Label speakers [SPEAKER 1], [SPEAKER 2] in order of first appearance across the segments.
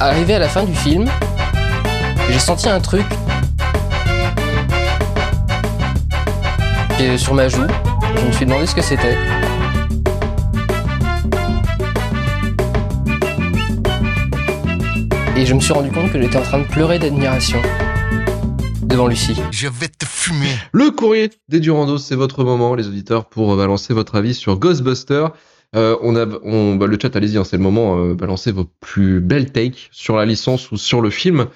[SPEAKER 1] Arrivé à la fin du film, j'ai senti un truc sur ma joue. Je me suis demandé ce que c'était. Et je me suis rendu compte que j'étais en train de pleurer d'admiration devant Lucie.
[SPEAKER 2] Je vais te fumer.
[SPEAKER 3] Le courrier des Durandos, c'est votre moment, les auditeurs, pour balancer votre avis sur Ghostbusters. Euh, on a, on, bah, le chat, allez-y, hein, c'est le moment. Euh, balancez vos plus belles takes sur la licence ou sur le film.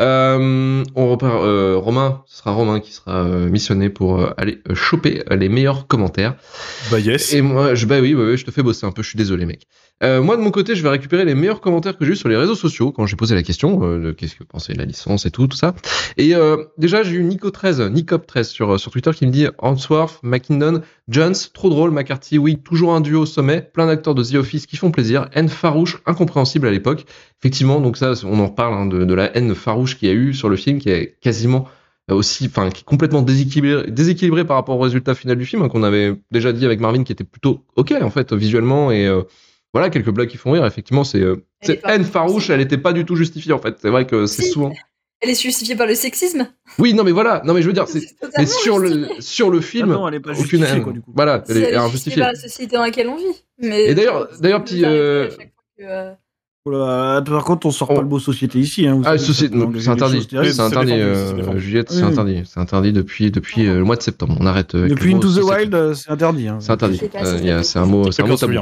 [SPEAKER 3] Euh, on repart. Euh, Romain, ce sera Romain qui sera euh, missionné pour euh, aller choper les meilleurs commentaires.
[SPEAKER 4] Bah yes.
[SPEAKER 3] Et moi, je, bah oui, ouais, ouais, je te fais bosser un peu. Je suis désolé, mec. Euh, moi, de mon côté, je vais récupérer les meilleurs commentaires que j'ai eu sur les réseaux sociaux quand j'ai posé la question euh, de qu'est-ce que de la licence et tout, tout ça. Et euh, déjà, j'ai eu Nico13, Nicop13 sur, sur Twitter qui me dit Hansworth, McKinnon, Jones, trop drôle, McCarthy, oui, toujours un duo au sommet, plein d'acteurs de The Office qui font plaisir, haine farouche, incompréhensible à l'époque. Effectivement, donc ça, on en reparle hein, de, la haine farouche qu'il y a eu sur le film qui est quasiment aussi, enfin, qui est complètement déséquilibré, déséquilibré par rapport au résultat final du film, hein, qu'on avait déjà dit avec Marvin, qui était plutôt ok en fait visuellement et euh, voilà quelques blagues qui font rire. Effectivement, c'est euh,
[SPEAKER 5] pas
[SPEAKER 3] haine farouche, elle n'était pas du tout justifiée en fait. C'est vrai que c'est
[SPEAKER 5] Si.
[SPEAKER 3] souvent.
[SPEAKER 5] Elle est justifiée par le sexisme?
[SPEAKER 3] Oui, non mais voilà, non mais je veux dire, c'est
[SPEAKER 5] C'est
[SPEAKER 3] mais sur le sur le film,
[SPEAKER 6] Ah non, elle est pas
[SPEAKER 3] aucune haine.
[SPEAKER 6] quoi, du coup.
[SPEAKER 3] Voilà, elle est
[SPEAKER 5] elle est
[SPEAKER 3] injustifiée.
[SPEAKER 5] justifiée par la société dans laquelle on vit. Mais
[SPEAKER 3] Et d'ailleurs- d'ailleurs, petit, euh,
[SPEAKER 5] euh,
[SPEAKER 6] Oh par contre, on sort
[SPEAKER 3] Oh.
[SPEAKER 6] pas le mot société ici. Hein,
[SPEAKER 3] Ah, société, c'est interdit. C'est
[SPEAKER 4] c'est
[SPEAKER 3] interdit, euh. Juliette, c'est
[SPEAKER 6] Oui.
[SPEAKER 3] interdit. C'est interdit depuis, depuis euh, le mois de septembre. On arrête.
[SPEAKER 6] Depuis Into the. Wild, euh, c'est interdit. hein.
[SPEAKER 3] C'est interdit.
[SPEAKER 5] C'est
[SPEAKER 3] Euh, un mot, c'est un mot tabou.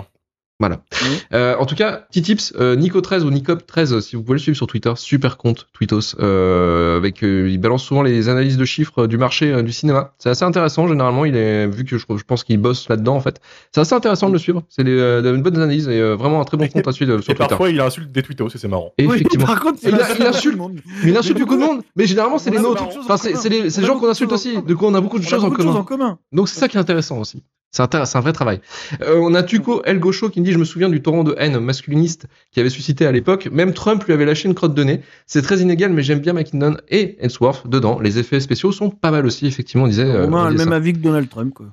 [SPEAKER 3] Voilà.
[SPEAKER 6] Oui.
[SPEAKER 3] Euh, en tout cas, petit tips, euh, Nico13 ou Nicop13, si vous pouvez le suivre sur Twitter, super compte Tweetos, euh, avec euh, il balance souvent les analyses de chiffres euh, du marché euh, du cinéma. C'est assez intéressant généralement. Il est vu que je, je pense qu'il bosse là-dedans en fait. C'est assez intéressant de le suivre. C'est euh, une bonne analyse et euh, vraiment un très bon
[SPEAKER 4] Et-
[SPEAKER 3] compte à suivre euh, sur
[SPEAKER 4] Et
[SPEAKER 3] Twitter.
[SPEAKER 4] parfois, il insulte des tweetos et c'est marrant.
[SPEAKER 3] Et
[SPEAKER 6] Oui,
[SPEAKER 3] effectivement.
[SPEAKER 6] par contre,
[SPEAKER 3] Et il a- il insulte- il insulte beaucoup de monde. Mais généralement, c'est les nôtres. Enfin, c'est les, gens qu'on insulte aussi. Du coup, on a beaucoup de choses en commun. Donc c'est ça qui est intéressant aussi. C'est un vrai travail. Euh, on a Tuco El Gaucho qui me dit Je me souviens du torrent de haine masculiniste qui avait suscité à l'époque. Même Trump lui avait lâché une crotte de nez. C'est très inégal, mais j'aime bien McKinnon et Hemsworth dedans. Les effets spéciaux sont pas mal aussi, effectivement, on disait. euh,
[SPEAKER 6] Romain
[SPEAKER 3] on
[SPEAKER 6] a le même
[SPEAKER 3] ça.
[SPEAKER 6] avis que Donald Trump. Quoi.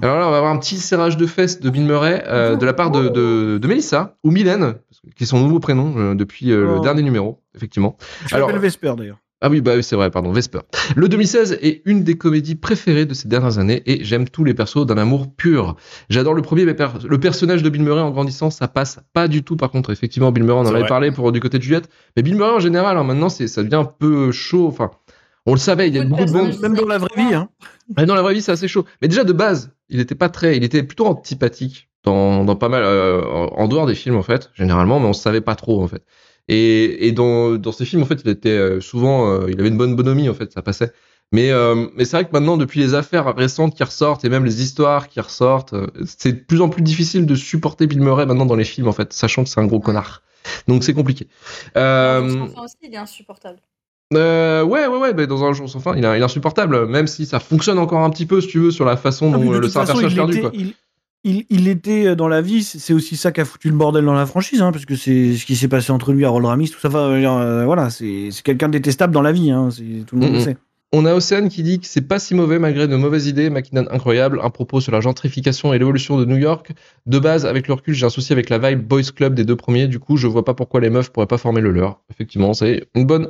[SPEAKER 3] Alors là, on va avoir un petit serrage de fesses de Bill Murray euh, de la part de, de, de Melissa ou Mylène, qui est son nouveau prénom depuis le
[SPEAKER 6] Oh.
[SPEAKER 3] dernier numéro, effectivement.
[SPEAKER 6] Je
[SPEAKER 3] Alors-
[SPEAKER 6] Vesper d'ailleurs.
[SPEAKER 3] Ah oui, bah oui, c'est vrai, pardon, Vesper. Le 2016 est une des comédies préférées de ces dernières années et j'aime tous les persos d'un amour pur. J'adore le premier, mais per- le personnage de Bill Murray en grandissant, ça passe pas du tout par contre. Effectivement, Bill Murray, on en avait
[SPEAKER 4] vrai.
[SPEAKER 3] parlé pour du côté de Juliette, mais Bill Murray en général, hein, maintenant, c'est, ça devient un peu chaud. Enfin, on le savait, il y a
[SPEAKER 5] Beaucoup de
[SPEAKER 3] beaucoup de monde.
[SPEAKER 6] Même dans la vraie vie. Hein.
[SPEAKER 3] Mais dans la vraie vie, c'est assez chaud. Mais déjà de base, il était pas très, il était plutôt antipathique dans, dans pas mal, euh, en en dehors des films en fait, généralement, mais on savait pas trop en fait. Et, et dans, dans ces films en fait, il était euh, souvent, euh, il avait une bonne bonhomie en fait, ça passait. Mais, euh, mais c'est vrai que maintenant, depuis les affaires récentes qui ressortent et même les histoires qui ressortent, euh, c'est de plus en plus difficile de supporter Bill Murray maintenant dans les films en fait, sachant que c'est un gros connard. Donc c'est compliqué. Euh,
[SPEAKER 5] Dans son enfant aussi, il est insupportable.
[SPEAKER 3] euh, ouais, ouais, ouais, bah, dans un jour sans fin, il est, il est insupportable, même si ça fonctionne encore un petit peu, si tu veux, sur la façon
[SPEAKER 6] Ah,
[SPEAKER 3] dont
[SPEAKER 6] mais
[SPEAKER 3] euh, le
[SPEAKER 6] façon,
[SPEAKER 3] personnage
[SPEAKER 6] il
[SPEAKER 3] perdu.
[SPEAKER 6] était-
[SPEAKER 3] Quoi.
[SPEAKER 6] il- il, il était euh, dans la vie, c'est aussi ça qui a foutu le bordel dans la franchise, hein, parce que c'est ce qui s'est passé entre lui et Harold Ramis, tout ça. Enfin, euh, voilà, c'est quelqu'un de détestable dans la vie, hein, tout le monde le sait.
[SPEAKER 3] On a Océane qui dit que c'est pas si mauvais malgré de mauvaises idées. McKinnon incroyable, un propos sur la gentrification et l'évolution de New York. De base, avec le recul, j'ai un souci avec la vibe Boys Club des deux premiers. Du coup, je vois pas pourquoi les meufs pourraient pas former le leur. Effectivement, c'est une bonne,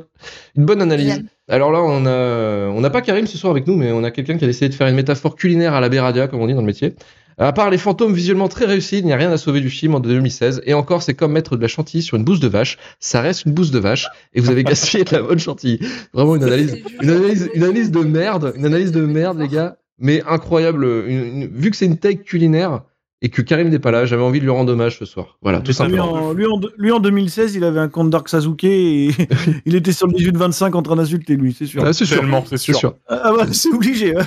[SPEAKER 3] une bonne analyse. Alors là, on a, on n'a pas Karim ce soir avec nous, mais on a quelqu'un qui a décidé de faire une métaphore culinaire à la Beradia, comme on dit dans le métier. À part les fantômes visuellement très réussis, il n'y a rien à sauver du film en 2016. Et encore, c'est comme mettre de la chantilly sur une bouse de vache. Ça reste une bouse de vache et vous avez gaspillé de la bonne chantilly. Vraiment une analyse, une analyse, une analyse de merde, une analyse de merde, les gars. Mais incroyable. Une- une- vu que c'est une take culinaire et que Karim n'est pas là, j'avais envie de lui rendre hommage ce soir. Voilà, tout
[SPEAKER 4] Mais ça
[SPEAKER 6] Lui
[SPEAKER 3] simplement.
[SPEAKER 6] en, lui, en, lui, en 2016, il avait un compte Dark Sasuke et il était sur le 18-25 en train d'insulter, lui, c'est sûr.
[SPEAKER 3] Ah, c'est sûr.
[SPEAKER 4] C'est
[SPEAKER 3] C'est
[SPEAKER 4] sûr.
[SPEAKER 3] sûr.
[SPEAKER 6] Ah bah, c'est obligé. hein.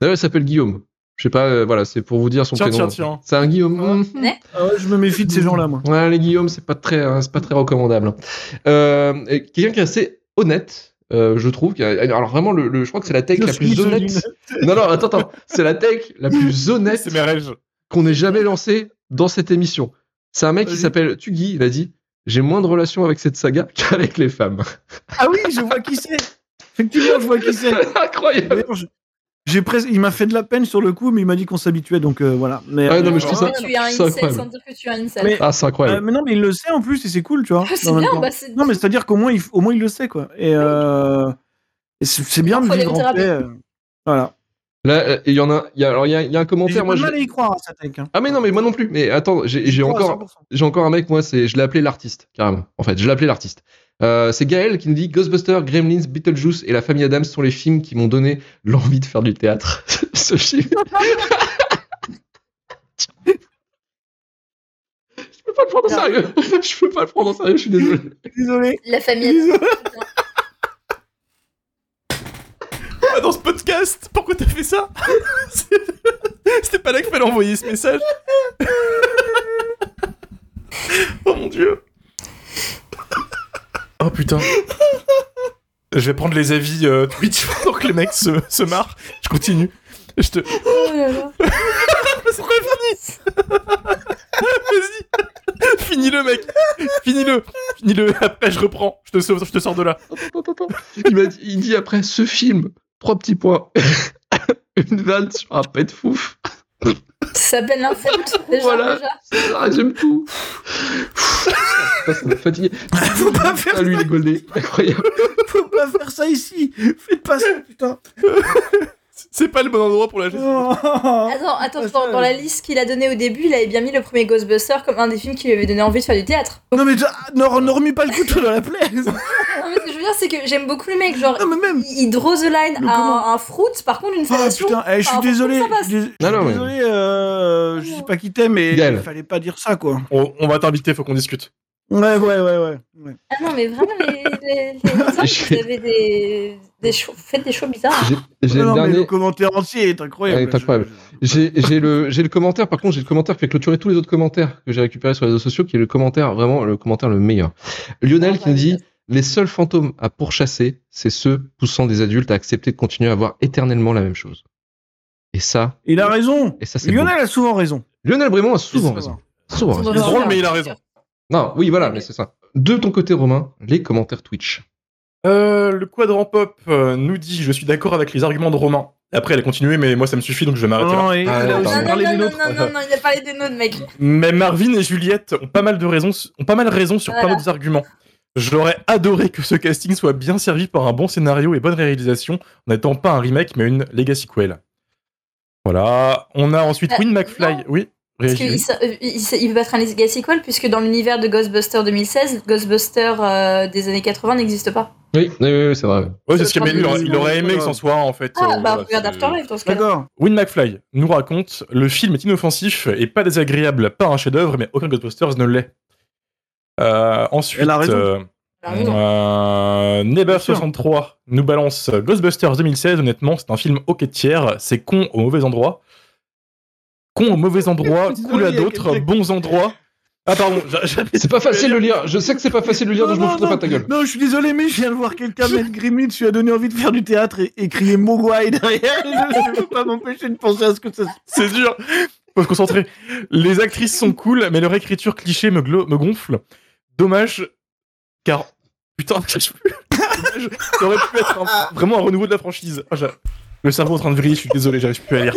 [SPEAKER 3] D'ailleurs, il s'appelle Guillaume. Je sais pas, euh, voilà, c'est pour vous dire son
[SPEAKER 4] Tiens,
[SPEAKER 3] prénom.
[SPEAKER 4] tiens, tiens.
[SPEAKER 3] C'est un Guillaume.
[SPEAKER 6] Ah ouais, je me méfie de ces gens-là, moi.
[SPEAKER 3] Ouais, les Guillaume, c'est pas très, hein, c'est pas très recommandable. Euh, et Quelqu'un qui est assez honnête, euh, je trouve. qui a- Alors vraiment, le, le- je crois que c'est la
[SPEAKER 6] Je
[SPEAKER 3] la plus honnête. Non, non, attends, attends. C'est la take la plus honnête
[SPEAKER 4] C'est mes rêves.
[SPEAKER 3] qu'on ait jamais lancée dans cette émission. C'est un mec qui s'appelle Tugui. Il a dit J'ai moins de relations avec cette saga qu'avec les femmes.
[SPEAKER 6] Ah oui, je vois qui c'est. Effectivement, je vois qui c'est.
[SPEAKER 3] Incroyable.
[SPEAKER 6] J'ai il m'a fait de la peine sur le coup, mais il m'a dit qu'on s'habituait, donc euh, voilà. Mais,
[SPEAKER 3] Ouais, non,
[SPEAKER 6] euh,
[SPEAKER 3] mais je trouve ça-
[SPEAKER 5] Tu es un
[SPEAKER 3] c'est
[SPEAKER 5] incel sans dire que tu es un incel.
[SPEAKER 6] Mais-
[SPEAKER 3] Ah, c'est
[SPEAKER 6] euh,
[SPEAKER 3] incroyable.
[SPEAKER 6] mais non, mais il le sait en plus, et c'est cool, tu vois.
[SPEAKER 5] c'est
[SPEAKER 6] en même
[SPEAKER 5] bien, bah c'est.
[SPEAKER 6] Non, mais c'est-à-dire qu'au moins, il, au moins, il le sait, quoi. Et, euh, et c'est c'est bien de vivre
[SPEAKER 5] en
[SPEAKER 6] paix. euh, Voilà.
[SPEAKER 3] Là, euh, il y en a, il y a, alors il y a, il y a un
[SPEAKER 6] J'ai
[SPEAKER 3] commentaire.
[SPEAKER 6] pas
[SPEAKER 3] Moi,
[SPEAKER 6] mal à y croire à ça, tech. Hein.
[SPEAKER 3] ah mais non, mais moi non plus. Mais attends, j'ai j'ai encore,
[SPEAKER 6] 100%.
[SPEAKER 3] j'ai encore un mec. Moi, c'est, je l'ai appelé l'artiste carrément. En fait, je l'ai appelé l'artiste. Euh, c'est Gaël qui nous dit Ghostbusters, Gremlins, Beetlejuice et La Famille Adams sont les films qui m'ont donné l'envie de faire du théâtre. Ce film. je peux pas le prendre au sérieux. Je peux pas le prendre au sérieux. Je suis désolé.
[SPEAKER 6] Désolé.
[SPEAKER 5] La famille.
[SPEAKER 6] Désolé.
[SPEAKER 4] Ah, dans ce podcast Pourquoi t'as fait ça? C'est- C'était pas là qu'il fallait envoyer ce message Oh mon dieu Oh putain Je vais prendre les avis euh, Twitch pendant que les mecs se, se marrent. Je continue. Je te...
[SPEAKER 5] Oh là là.
[SPEAKER 4] C'est pas fini Vas-y Finis-le mec Finis-le Finis-le Après je reprends. Je te, sauve, je te sors de là.
[SPEAKER 3] Il, m'a dit, il dit après ce film, trois petits points. Une vanne sur un pet fouf.
[SPEAKER 5] Ça s'appelle l'incelte. Déjà,
[SPEAKER 3] Voilà.
[SPEAKER 5] déjà.
[SPEAKER 3] Ça résume tout. Ça, ça m'a fatigué.
[SPEAKER 6] Faut pas faire
[SPEAKER 3] Ah, lui, il est goldé. Incroyable.
[SPEAKER 6] Faut pas faire ça ici. Faites pas ça, putain.
[SPEAKER 4] C'est pas le bon endroit pour la gestion.
[SPEAKER 6] Oh.
[SPEAKER 5] Attends, attends, dans, dans la liste qu'il a donnée au début, il avait bien mis le premier Ghostbuster comme un des films qui lui avait donné envie de faire du théâtre.
[SPEAKER 6] Non mais ah, ne, ne remets pas le couteau dans la plaie.
[SPEAKER 5] Non, mais ce que je veux dire, c'est que j'aime beaucoup le mec. Genre,
[SPEAKER 6] Non mais même.
[SPEAKER 5] il, il draw the line à un, un fruit, par contre, une
[SPEAKER 6] Ah
[SPEAKER 5] fellation.
[SPEAKER 6] putain, eh, je suis
[SPEAKER 5] Ah,
[SPEAKER 6] désolé. euh, je sais pas qui t'es, mais il fallait pas dire ça quoi.
[SPEAKER 4] On, on va t'inviter, faut qu'on discute.
[SPEAKER 6] Ouais, ouais, ouais, ouais. ouais.
[SPEAKER 5] Ah non, mais vraiment, les, les, les hommes, vous avez des, des choix, vous faites des choix bizarres.
[SPEAKER 3] J'ai j'ai
[SPEAKER 6] Non,
[SPEAKER 3] le
[SPEAKER 6] non, mais
[SPEAKER 3] dernier.
[SPEAKER 6] le commentaire entier est incroyable.
[SPEAKER 3] Ouais, est incroyable. J'ai j'ai le, j'ai le commentaire, par contre, j'ai le commentaire qui fait clôturer tous les autres commentaires que j'ai récupérés sur les réseaux sociaux, qui est le commentaire, vraiment, le commentaire le meilleur. Lionel
[SPEAKER 5] Ah,
[SPEAKER 3] qui nous
[SPEAKER 5] bah,
[SPEAKER 3] dit,
[SPEAKER 5] oui.
[SPEAKER 3] les seuls fantômes à pourchasser, c'est ceux poussant des adultes à accepter de continuer à voir éternellement la même chose. Et ça,
[SPEAKER 6] Il a raison.
[SPEAKER 3] et ça, c'est
[SPEAKER 6] Lionel a souvent raison.
[SPEAKER 3] Lionel Brémond a souvent raison. Souvent
[SPEAKER 4] C'est drôle, mais il a
[SPEAKER 5] bien
[SPEAKER 4] raison.
[SPEAKER 3] Non, oui, voilà, mais c'est ça. De ton côté, Romain, les commentaires Twitch.
[SPEAKER 4] Euh, le quadrant pop euh, nous dit Je suis d'accord avec les arguments de Romain. Après, elle a continué, mais moi ça me suffit donc je vais m'arrêter.
[SPEAKER 6] Non, et
[SPEAKER 3] Ah, non,
[SPEAKER 5] Non, non,
[SPEAKER 6] parlé
[SPEAKER 5] non,
[SPEAKER 6] des
[SPEAKER 5] non,
[SPEAKER 6] nôtres.
[SPEAKER 5] non, non, non, il a parlé des nôtres, mec.
[SPEAKER 4] Mais Marvin et Juliette ont pas mal de raisons, ont pas mal raison sur plein
[SPEAKER 5] Voilà.
[SPEAKER 4] d'autres arguments. J'aurais adoré que ce casting soit bien servi par un bon scénario et bonne réalisation, en n'étant pas un remake mais une legacy sequel. Voilà. On a ensuite
[SPEAKER 5] Euh,
[SPEAKER 4] Win McFly.
[SPEAKER 5] non.
[SPEAKER 4] Oui.
[SPEAKER 5] Parce qu'il il, veut être un legacy sequel, puisque dans l'univers de Ghostbusters 2016, Ghostbusters euh, des années 80 n'existe pas.
[SPEAKER 3] Oui, oui, oui, oui, c'est vrai.
[SPEAKER 4] Ouais, c'est ce qu'il il, aurait,
[SPEAKER 6] troisième
[SPEAKER 4] il aurait aimé que c'en soit en fait.
[SPEAKER 5] Ah,
[SPEAKER 4] euh,
[SPEAKER 5] bah
[SPEAKER 4] voilà,
[SPEAKER 5] regarde Afterlife dans ce cas-là.
[SPEAKER 6] D'accord.
[SPEAKER 4] Win McFly nous raconte Le film est inoffensif et pas désagréable, pas un chef-d'œuvre, mais aucun Ghostbusters ne l'est. Euh, ensuite,
[SPEAKER 6] Elle a raison.
[SPEAKER 4] euh, euh,
[SPEAKER 6] sûr.
[SPEAKER 4] Neber63 nous balance Ghostbusters 2016. Honnêtement, c'est un film hockey de tiers. C'est con au mauvais endroit. Con au mauvais endroit,
[SPEAKER 6] Désolé,
[SPEAKER 4] cool à d'autres, bons endroits. Ah, pardon,
[SPEAKER 3] C'est pas facile de lire. Je sais que c'est pas facile de lire, donc je me
[SPEAKER 6] Non,
[SPEAKER 3] foutrais
[SPEAKER 6] non,
[SPEAKER 3] pas ta gueule.
[SPEAKER 6] Non, je suis désolé, mais je viens de voir quelqu'un mettre Gremlins, tu lui as donné envie de faire du théâtre et, et crier Mogwai derrière. Je ne peux pas m'empêcher de penser à ce que ça
[SPEAKER 4] C'est dur. Faut se concentrer. Les actrices sont cool, mais leur écriture cliché me, glo- me gonfle. Dommage, car putain, j'arrive plus. Dommage, ça aurait pu être un- vraiment un renouveau de la franchise. Ah, le cerveau en train de vriller, je suis désolé, j'arrive plus à lire.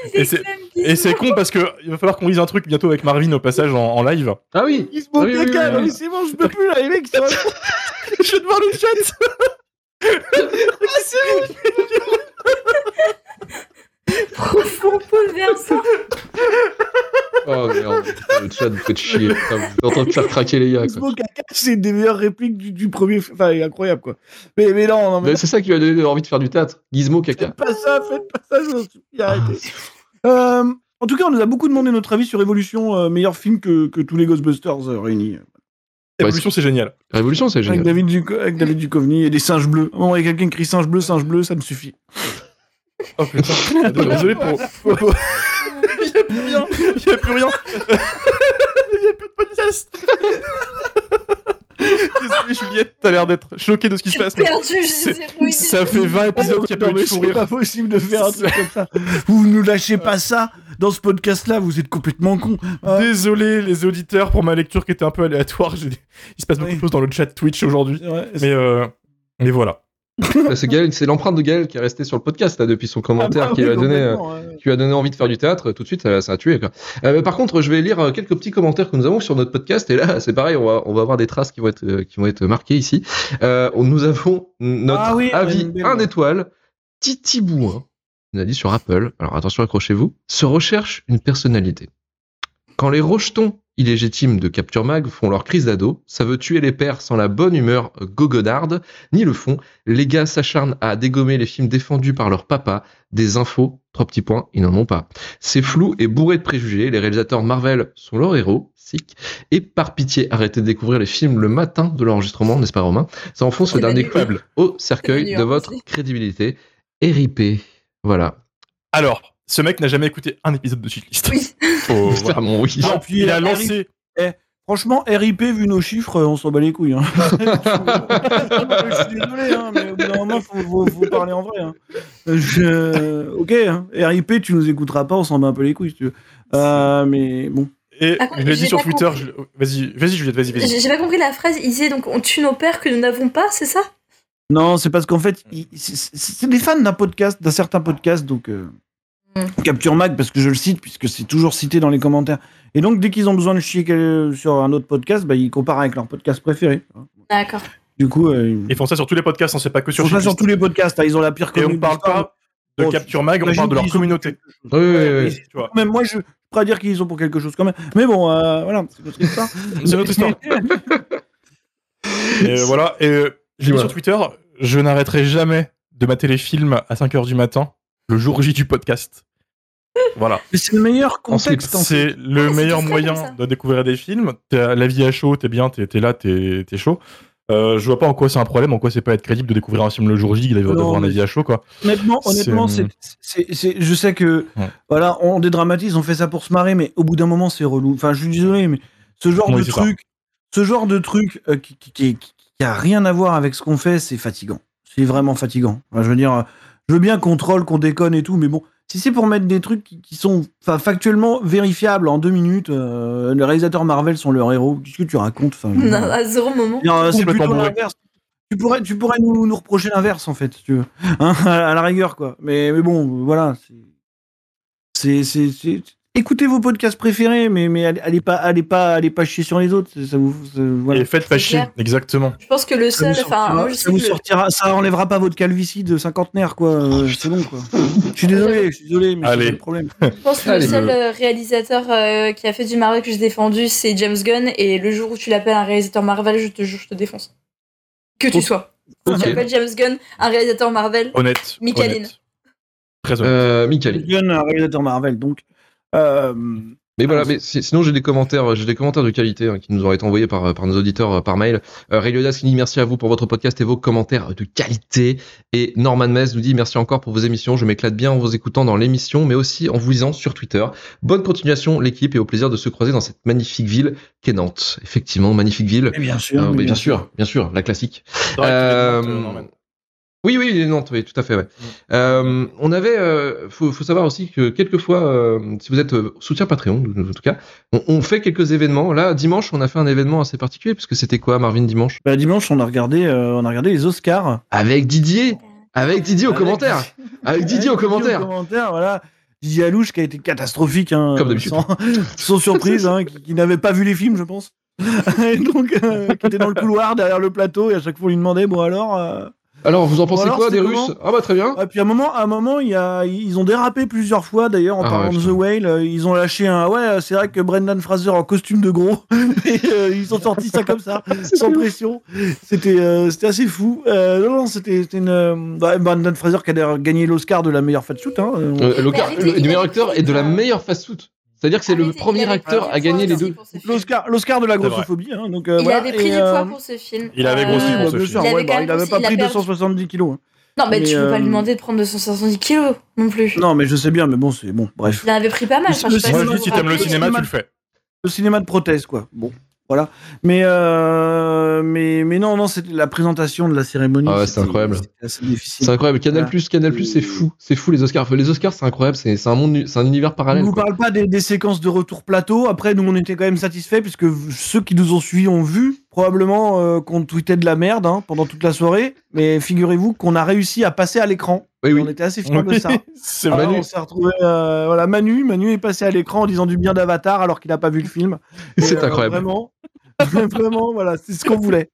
[SPEAKER 4] Et c'est et c'est con parce que il va falloir qu'on lise un truc bientôt avec Marvin au passage en, en live.
[SPEAKER 3] Ah oui.
[SPEAKER 6] Il se moque
[SPEAKER 3] Oui, oui,
[SPEAKER 6] caca,
[SPEAKER 3] oui,
[SPEAKER 6] non,
[SPEAKER 3] oui.
[SPEAKER 6] mais c'est bon, je peux plus là, les mecs,
[SPEAKER 4] je vais devoir le chat.
[SPEAKER 5] Profond bouleversant.
[SPEAKER 3] Oh merde. Le chat, vous faites chier. Train de faire craquer les gars. Quoi.
[SPEAKER 6] c'est une des meilleures répliques du, du premier. Enfin, incroyable quoi. Mais, mais non, non, mais
[SPEAKER 3] Mais C'est ça qui lui a donné envie de faire du théâtre. Gizmo caca.
[SPEAKER 6] faites pas ça, faites pas ça, je vous supplie, arrêtez. Euh, en tout cas, on nous a beaucoup demandé notre avis sur Evolution, euh, meilleur film que, que tous les Ghostbusters euh, réunis.
[SPEAKER 4] Évolution, c'est génial.
[SPEAKER 3] Révolution, c'est
[SPEAKER 6] Avec
[SPEAKER 3] génial.
[SPEAKER 6] David, Duco- avec David Duchovny et des singes bleus. Bon, il y a quelqu'un qui crie singe bleu, singe bleu, ça me suffit.
[SPEAKER 4] Oh putain, désolé pour. Plus rien. Il y a plus rien. Il y a plus de podcast. Désolé Juliette, t'as l'air d'être choquée de ce qui se passe.
[SPEAKER 5] Perdu.
[SPEAKER 4] Ça fait 20 épisodes qu'il n'y a pas eu de
[SPEAKER 6] c'est pas possible de faire un truc comme ça. Vous ne lâchez pas ça dans ce podcast-là, vous êtes complètement con. Hein
[SPEAKER 4] Désolé les auditeurs pour ma lecture qui était un peu aléatoire. Il se passe beaucoup
[SPEAKER 6] Oui.
[SPEAKER 4] de choses dans le chat Twitch aujourd'hui.
[SPEAKER 6] Ouais,
[SPEAKER 4] Mais, euh, mais voilà.
[SPEAKER 3] C'est l'empreinte de Gaël qui est restée sur le podcast là depuis son commentaire
[SPEAKER 6] Ah bah
[SPEAKER 3] qui lui
[SPEAKER 6] oui,
[SPEAKER 3] a donné. euh,
[SPEAKER 6] ouais.
[SPEAKER 3] qui lui a donné envie de faire du théâtre, tout de suite, ça, ça a tué. Quoi. Euh, mais par contre, je vais lire euh, quelques petits commentaires que nous avons sur notre podcast. Et là, c'est pareil, on va, on va avoir des traces qui vont être, qui vont être marquées ici. Euh, nous avons notre
[SPEAKER 6] Ah oui,
[SPEAKER 3] avis
[SPEAKER 6] une belle,
[SPEAKER 3] 1
[SPEAKER 6] ouais.
[SPEAKER 3] étoile. Titi Bouin, on a dit sur Apple. Alors attention, accrochez-vous. Se recherche une personnalité. Quand les rejetons illégitimes de Capture Mag font leur crise d'ado, ça veut tuer les pères sans la bonne humeur gogonarde, ni le fond. Les gars s'acharnent à dégommer les films défendus par leur papa. Des infos, trois petits points, ils n'en ont pas. C'est flou et bourré de préjugés. Les réalisateurs Marvel sont leurs héros, sick. Et par pitié, arrêtez de découvrir les films le matin de l'enregistrement, n'est-ce pas Romain? Ça enfonce le dernier câble au cercueil de votre
[SPEAKER 5] aussi.
[SPEAKER 3] crédibilité. RIP. Voilà.
[SPEAKER 4] Alors, ce mec n'a jamais écouté un épisode de Shitlist.
[SPEAKER 5] Oui.
[SPEAKER 4] Faut- voilà.
[SPEAKER 3] Oui.
[SPEAKER 6] Ah,
[SPEAKER 4] Non,
[SPEAKER 6] puis,
[SPEAKER 4] il a lancé.
[SPEAKER 6] Franchement, RIP, vu nos chiffres, on s'en bat les couilles. Hein. je suis désolé, hein, mais au bout d'un moment, faut, faut, faut parler en vrai. Hein. Je- Ok, hein, RIP, tu nous écouteras pas, on s'en bat un peu les couilles, si tu veux. Euh, mais bon.
[SPEAKER 4] Et
[SPEAKER 5] contre,
[SPEAKER 4] je l'ai dit sur
[SPEAKER 5] pas
[SPEAKER 4] Twitter. je- Vas-y, vas-y, Juliette, vas-y, vas-y.
[SPEAKER 5] J'ai pas compris la phrase. Il disait donc on tue nos pères que nous n'avons pas, c'est ça?
[SPEAKER 6] Non, c'est parce qu'en fait, il- c'est- des fans d'un podcast, d'un certain podcast, donc euh. Capture Mag, parce que je le cite, puisque c'est toujours cité dans les commentaires. Et donc, dès qu'ils ont besoin de chier sur un autre podcast, bah, ils comparent avec leur podcast préféré.
[SPEAKER 5] D'accord.
[SPEAKER 6] Du coup, euh, ils
[SPEAKER 4] Ils font ça sur tous les podcasts, on sait pas que sur
[SPEAKER 6] font ça sur tous les podcasts. hein, ils ont la pire
[SPEAKER 4] Et on
[SPEAKER 6] communauté
[SPEAKER 4] parle pas de
[SPEAKER 6] Bon,
[SPEAKER 4] Capture Mag, on parle de leur communauté.
[SPEAKER 3] Oui, oui,
[SPEAKER 6] Ouais,
[SPEAKER 3] oui.
[SPEAKER 6] mais
[SPEAKER 4] Tu vois.
[SPEAKER 6] Même moi, je, je pourrais dire qu'ils sont pour quelque chose quand même. Mais bon, euh, voilà, c'est notre histoire.
[SPEAKER 4] C'est notre histoire. Et voilà. Et j'ai
[SPEAKER 3] Dis-moi.
[SPEAKER 4] sur Twitter, je n'arrêterai jamais de mater les films à 5h du matin, le jour J du podcast. Voilà.
[SPEAKER 6] C'est le meilleur contexte. en fait.
[SPEAKER 4] C'est le
[SPEAKER 5] Ouais,
[SPEAKER 4] meilleur moyen de découvrir des films. La vie à chaud, t'es bien, t'es là, t'es chaud. Euh, je vois pas en quoi c'est un problème, en quoi c'est pas être crédible de découvrir un film le jour J, d'avoir un avis à chaud, quoi.
[SPEAKER 6] Honnêtement, honnêtement, je sais que,
[SPEAKER 4] Ouais.
[SPEAKER 6] voilà, on dédramatise, on fait ça pour se marrer, mais au bout d'un moment, c'est relou. Enfin, je suis désolé, mais ce genre
[SPEAKER 4] Oui,
[SPEAKER 6] de truc, ce genre de truc euh, qui, qui, qui, qui a rien à voir avec ce qu'on fait, c'est fatigant. C'est vraiment fatigant. Enfin, je veux dire, je veux bien qu'on troll, qu'on déconne et tout, mais bon, si c'est pour mettre des trucs qui, sont, enfin, factuellement vérifiables en deux minutes, euh, les réalisateurs Marvel sont leurs héros. Qu'est-ce que tu racontes enfin,
[SPEAKER 5] Non, à zéro moment.
[SPEAKER 6] non, c'est plutôt l'inverse. Tu pourrais, tu pourrais nous, nous reprocher l'inverse, en fait, si tu veux. Hein, à la rigueur, quoi. Mais, mais bon, voilà. c'est- C'est. c'est- c'est- Écoutez vos podcasts préférés, mais, mais allez, allez pas, allez, pas, allez pas chier sur les autres. Ça vous, ça- voilà.
[SPEAKER 4] Et faites pas chier,
[SPEAKER 5] clair.
[SPEAKER 4] exactement.
[SPEAKER 5] Je pense que le
[SPEAKER 6] Ça vous
[SPEAKER 5] seul. Enfin,
[SPEAKER 6] sortira-
[SPEAKER 5] moi je
[SPEAKER 6] ça vous sortira, ça enlèvera pas votre calvitie de cinquantenaire, quoi. Euh, c'est bon, quoi. Je suis désolé, je suis désolé, mais c'est le problème.
[SPEAKER 5] Je pense que
[SPEAKER 3] Allez,
[SPEAKER 5] le seul euh, réalisateur euh, qui a fait du Marvel que j'ai défendu, c'est James Gunn. Et le jour où tu l'appelles un réalisateur Marvel, je te jure, je te défonce. Que tu sois.
[SPEAKER 3] Ok.
[SPEAKER 5] Si tu appelles James Gunn un réalisateur Marvel,
[SPEAKER 4] Honnête.
[SPEAKER 5] Michaeline.
[SPEAKER 4] honnête. Très honnête.
[SPEAKER 3] Euh, Michael.
[SPEAKER 6] Gunn, un réalisateur Marvel, donc. Euh,
[SPEAKER 3] Mais voilà,
[SPEAKER 6] Ah,
[SPEAKER 3] mais si- sinon j'ai des commentaires, j'ai des commentaires de qualité hein, qui nous ont été envoyés par, par nos auditeurs euh, par mail. Euh, Ray Liodas qui dit merci à vous pour votre podcast et vos commentaires de qualité. Et Norman Mez nous dit merci encore pour vos émissions. Je m'éclate bien en vous écoutant dans l'émission, mais aussi en vous lisant sur Twitter. Bonne continuation l'équipe et au plaisir de se croiser dans cette magnifique ville qu'est Nantes. Effectivement, magnifique ville.
[SPEAKER 6] mais bien sûr.
[SPEAKER 3] Euh,
[SPEAKER 6] mais
[SPEAKER 3] bien sûr, bien sûr, la classique. Euh, oui, oui, il est de Nantes, oui, tout à fait. Ouais. Euh, on avait, euh, faut, faut savoir aussi que quelquefois, euh, si vous êtes euh, soutien Patreon, en tout cas, on, on fait quelques événements. Là, dimanche, on a fait un événement assez particulier, puisque c'était quoi, Marvin, dimanche?
[SPEAKER 6] Bah, dimanche, on a regardé, euh, on a regardé les Oscars.
[SPEAKER 3] Avec Didier, avec Didier au
[SPEAKER 6] Avec-
[SPEAKER 3] commentaire, avec Didier au commentaire.
[SPEAKER 6] commentaire, voilà. Didier Alouche qui a été catastrophique, hein,
[SPEAKER 3] Comme d'habitude.
[SPEAKER 6] sans, sans surprise, hein, qui, qui n'avait pas vu les films, je pense. et donc, euh, qui était dans le couloir derrière le plateau, et à chaque fois on lui demandait, bon alors. Euh,
[SPEAKER 3] Alors, vous en pensez
[SPEAKER 6] alors,
[SPEAKER 3] quoi des Russes? Ah bah très bien.
[SPEAKER 6] Et puis à un moment, à un moment, il y a, ils ont dérapé plusieurs fois d'ailleurs en
[SPEAKER 3] Ah
[SPEAKER 6] parlant
[SPEAKER 3] ouais,
[SPEAKER 6] de. The Whale. euh, Ils ont lâché un, ouais, c'est vrai que Brendan Fraser en costume de gros, et euh, ils ont sorti ça comme ça, sans pression. C'était, euh, c'était assez fou. Euh, non, non, c'était, c'était une, euh, bah, Brendan Fraser qui a d'ailleurs gagné l'Oscar de la meilleure fatsuit. Hein, euh,
[SPEAKER 3] Euh, L'Oscar- du meilleur acteur et de la
[SPEAKER 5] euh,
[SPEAKER 3] meilleure fast-food. C'est-à-dire que c'est le
[SPEAKER 5] Arrêtez,
[SPEAKER 3] premier acteur à gagner les deux.
[SPEAKER 6] L'Oscar, l'Oscar de la grossophobie. Hein, donc, euh,
[SPEAKER 5] Il
[SPEAKER 6] voilà,
[SPEAKER 5] avait pris
[SPEAKER 6] et,
[SPEAKER 5] deux fois
[SPEAKER 6] euh,
[SPEAKER 5] pour ce film.
[SPEAKER 4] Il avait
[SPEAKER 5] Euh,
[SPEAKER 4] grossi
[SPEAKER 6] oui,
[SPEAKER 4] pour
[SPEAKER 6] bah,
[SPEAKER 4] ce film.
[SPEAKER 5] Il
[SPEAKER 6] ouais, bah, il
[SPEAKER 5] même
[SPEAKER 6] avait
[SPEAKER 5] aussi-
[SPEAKER 6] pas pris
[SPEAKER 5] perdu.
[SPEAKER 6] 270 kilos. hein.
[SPEAKER 5] Non, mais,
[SPEAKER 6] Mais,
[SPEAKER 5] tu peux
[SPEAKER 6] euh,
[SPEAKER 5] pas lui demander de prendre 270 kilos non plus.
[SPEAKER 6] Non, mais je sais bien, mais bon, c'est bon, bref.
[SPEAKER 5] Il en avait pris pas mal.
[SPEAKER 6] Le-
[SPEAKER 5] enfin, je sais
[SPEAKER 6] le
[SPEAKER 5] pas
[SPEAKER 4] Moi,
[SPEAKER 5] si vous
[SPEAKER 4] t'aimes le cinéma, tu le fais.
[SPEAKER 6] Le cinéma de prothèse, quoi. Bon, voilà. Mais, euh, mais, mais non, non, c'était la présentation de la cérémonie.
[SPEAKER 3] Ah ouais, c'est incroyable. C'est incroyable. Canal
[SPEAKER 6] Voilà.
[SPEAKER 3] Plus, Canal Plus, c'est fou, c'est fou les Oscars. Les Oscars, c'est incroyable. C'est c'est un monde, c'est un univers parallèle.
[SPEAKER 6] ne vous
[SPEAKER 3] quoi.
[SPEAKER 6] parle pas des, des séquences de retour plateau. Après, nous, on était quand même satisfaits puisque ceux qui nous ont suivis ont vu probablement euh, qu'on tweetait de la merde hein, pendant toute la soirée, mais figurez-vous qu'on a réussi à passer à l'écran.
[SPEAKER 3] Oui, oui.
[SPEAKER 6] On était assez fiers de ça.
[SPEAKER 4] C'est vrai.
[SPEAKER 6] on s'est retrouvé. euh, voilà, Manu, Manu est passé à l'écran en disant du bien d'Avatar alors qu'il n'a pas vu le film.
[SPEAKER 3] C'est
[SPEAKER 6] Et, euh,
[SPEAKER 3] incroyable.
[SPEAKER 6] Vraiment, vraiment, voilà, c'est ce qu'on voulait.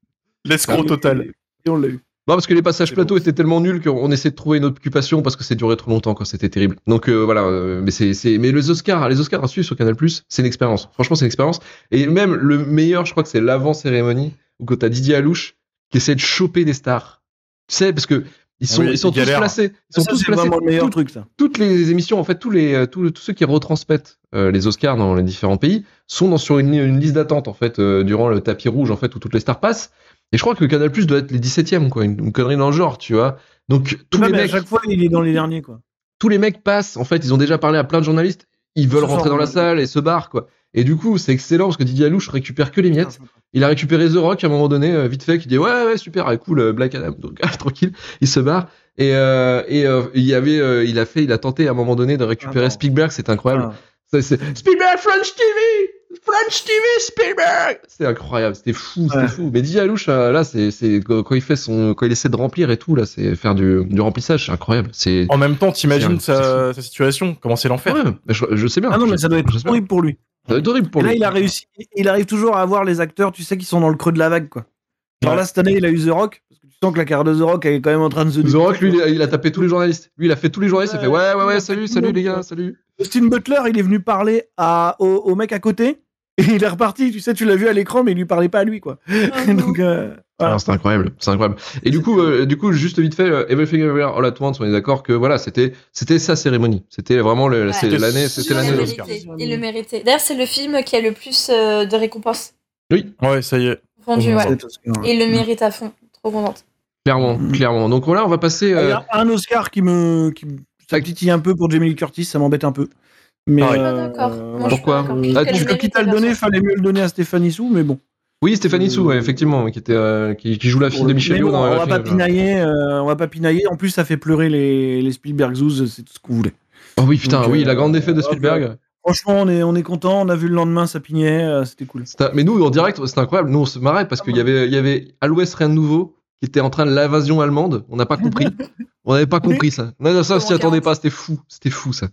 [SPEAKER 4] L'escroc total.
[SPEAKER 6] Et on l'a eu.
[SPEAKER 3] Non, parce que les passages
[SPEAKER 4] C'est
[SPEAKER 3] plateau
[SPEAKER 4] bon.
[SPEAKER 3] étaient tellement nuls qu'on essayait de trouver une autre occupation parce que c'est duré trop longtemps, quoi. C'était terrible. Donc euh, voilà. euh, mais c'est, mais les Oscars, les Oscars à suivre sur Canal c'est une expérience. Franchement, c'est une expérience. Et même le meilleur, je crois que c'est l'avant cérémonie où quand t'as Didier Alouche qui essaie de choper des stars. Tu sais, parce que ils sont,
[SPEAKER 4] Oui,
[SPEAKER 3] ils sont
[SPEAKER 4] ils
[SPEAKER 3] tous placés. Ils sont
[SPEAKER 6] Ça,
[SPEAKER 3] tous
[SPEAKER 6] c'est
[SPEAKER 3] placés.
[SPEAKER 6] vraiment le meilleur
[SPEAKER 3] Tout-
[SPEAKER 6] truc, ça.
[SPEAKER 3] toutes les émissions, en fait, tous les euh, tous, tous ceux qui retransmettent euh, les Oscars dans les différents pays sont dans, sur une, une liste d'attente en fait euh, durant le tapis rouge en fait où toutes les stars passent. Et je crois que Canal Plus doit être les 17e quoi, une, une connerie dans le genre, tu vois. Donc tous
[SPEAKER 6] Ouais,
[SPEAKER 3] les
[SPEAKER 6] mais à
[SPEAKER 3] mecs,
[SPEAKER 6] chaque fois, il est dans les derniers, quoi.
[SPEAKER 3] tous les mecs passent. En fait, ils ont déjà parlé à plein de journalistes. Ils veulent rentrer dans la salle et se barrent quoi. Et du coup, c'est excellent parce que Didier Alouche récupère que les miettes. Il a récupéré The Rock à un moment donné, euh, vite fait, qui dit ouais ouais super, cool, euh, Black Adam, donc tranquille, il se barre. Et, euh, et euh, il y avait, euh, il a fait, il a tenté à un moment donné de récupérer
[SPEAKER 6] Ah.
[SPEAKER 3] Spielberg, c'est incroyable.
[SPEAKER 6] Ah.
[SPEAKER 3] Spielberg French TV, French TV Spielberg. C'était incroyable, c'était fou, c'était
[SPEAKER 6] Ouais.
[SPEAKER 3] fou. Mais Didier Alouche, euh, là, c'est, c'est quand il fait son, quand il essaie de remplir et tout, là, c'est faire du, du remplissage, c'est incroyable. C'est
[SPEAKER 4] En même temps, t'imagines sa, sa situation, comment c'est l'enfer.
[SPEAKER 3] ouais, je, je sais bien.
[SPEAKER 6] Ah non, mais ça doit être horrible pour lui.
[SPEAKER 3] Ça doit être horrible pour
[SPEAKER 6] Et là,
[SPEAKER 3] lui.
[SPEAKER 6] il a réussi. Il arrive toujours à avoir les acteurs, tu sais, qui sont dans le creux de la vague, quoi. Alors
[SPEAKER 4] Ouais.
[SPEAKER 6] là, cette année, il a eu The Rock. Parce sens que la carrière de The Rock, elle est quand même en train de se.
[SPEAKER 3] The Rock, lui, il a, il a tapé tous les journalistes. Lui, il a fait tous les journalistes. Il a fait ouais, ouais, ouais, salut, salut les gars, salut.
[SPEAKER 6] Austin Butler, il est venu parler à, au, au mec à côté. Et il est reparti. Tu sais, tu l'as vu à l'écran, mais il lui parlait pas à lui, quoi. Donc, euh, voilà.
[SPEAKER 3] Ah, c'est incroyable, c'est incroyable. Et du coup, euh, du coup, juste vite fait, euh, Everything Everywhere All at Once, on est d'accord que voilà, c'était, c'était sa cérémonie. C'était vraiment le,
[SPEAKER 5] Ouais.
[SPEAKER 4] C'était
[SPEAKER 3] l'année, c'était
[SPEAKER 5] il
[SPEAKER 3] l'année
[SPEAKER 5] le
[SPEAKER 3] de.
[SPEAKER 5] Il le méritait. D'ailleurs, c'est le film qui a le plus euh, de récompenses
[SPEAKER 3] Oui,
[SPEAKER 4] Ouais, ça y est. Ouais.
[SPEAKER 6] Oscar.
[SPEAKER 5] Et il le mérite à fond. Trop contente.
[SPEAKER 3] Clairement,
[SPEAKER 6] Mm.
[SPEAKER 3] clairement. Donc là, on va passer.
[SPEAKER 6] Il y
[SPEAKER 3] euh,
[SPEAKER 6] a un Oscar qui me, qui ça titille un peu pour Jamie Lee Curtis, ça m'embête un peu. Mais
[SPEAKER 4] Ah ouais.
[SPEAKER 5] Pas
[SPEAKER 6] euh, voilà.
[SPEAKER 5] Moi,
[SPEAKER 3] Pourquoi. Ah,
[SPEAKER 5] mérite
[SPEAKER 6] quitte à le donner, fallait mieux le donner à Stéphanie Sou, mais bon.
[SPEAKER 3] Oui, Stéphanie Sou, ouais, effectivement, qui était, euh, qui, qui joue la fille de Michel
[SPEAKER 6] bon,
[SPEAKER 3] dans
[SPEAKER 6] on va pas pinailler, euh, on va pas pinailler. En plus, ça fait pleurer les, les Spielberg Zoos, c'est tout ce qu'on voulait.
[SPEAKER 3] Oh oui, putain,
[SPEAKER 6] Donc,
[SPEAKER 3] oui,
[SPEAKER 6] euh,
[SPEAKER 3] la grande défaite de. Spielberg.
[SPEAKER 6] Franchement, on est, on est content. On a vu le lendemain, ça pignait, euh, c'était cool.
[SPEAKER 3] Mais nous, en direct, c'était incroyable. Nous, on se marrait parce qu'il y avait, il y avait à l'ouest rien de nouveau qui était en train de l'invasion allemande. On n'a pas compris. on n'avait pas compris ça. Non, non, ça, on s'y attendait pas. C'était fou. C'était fou, ça.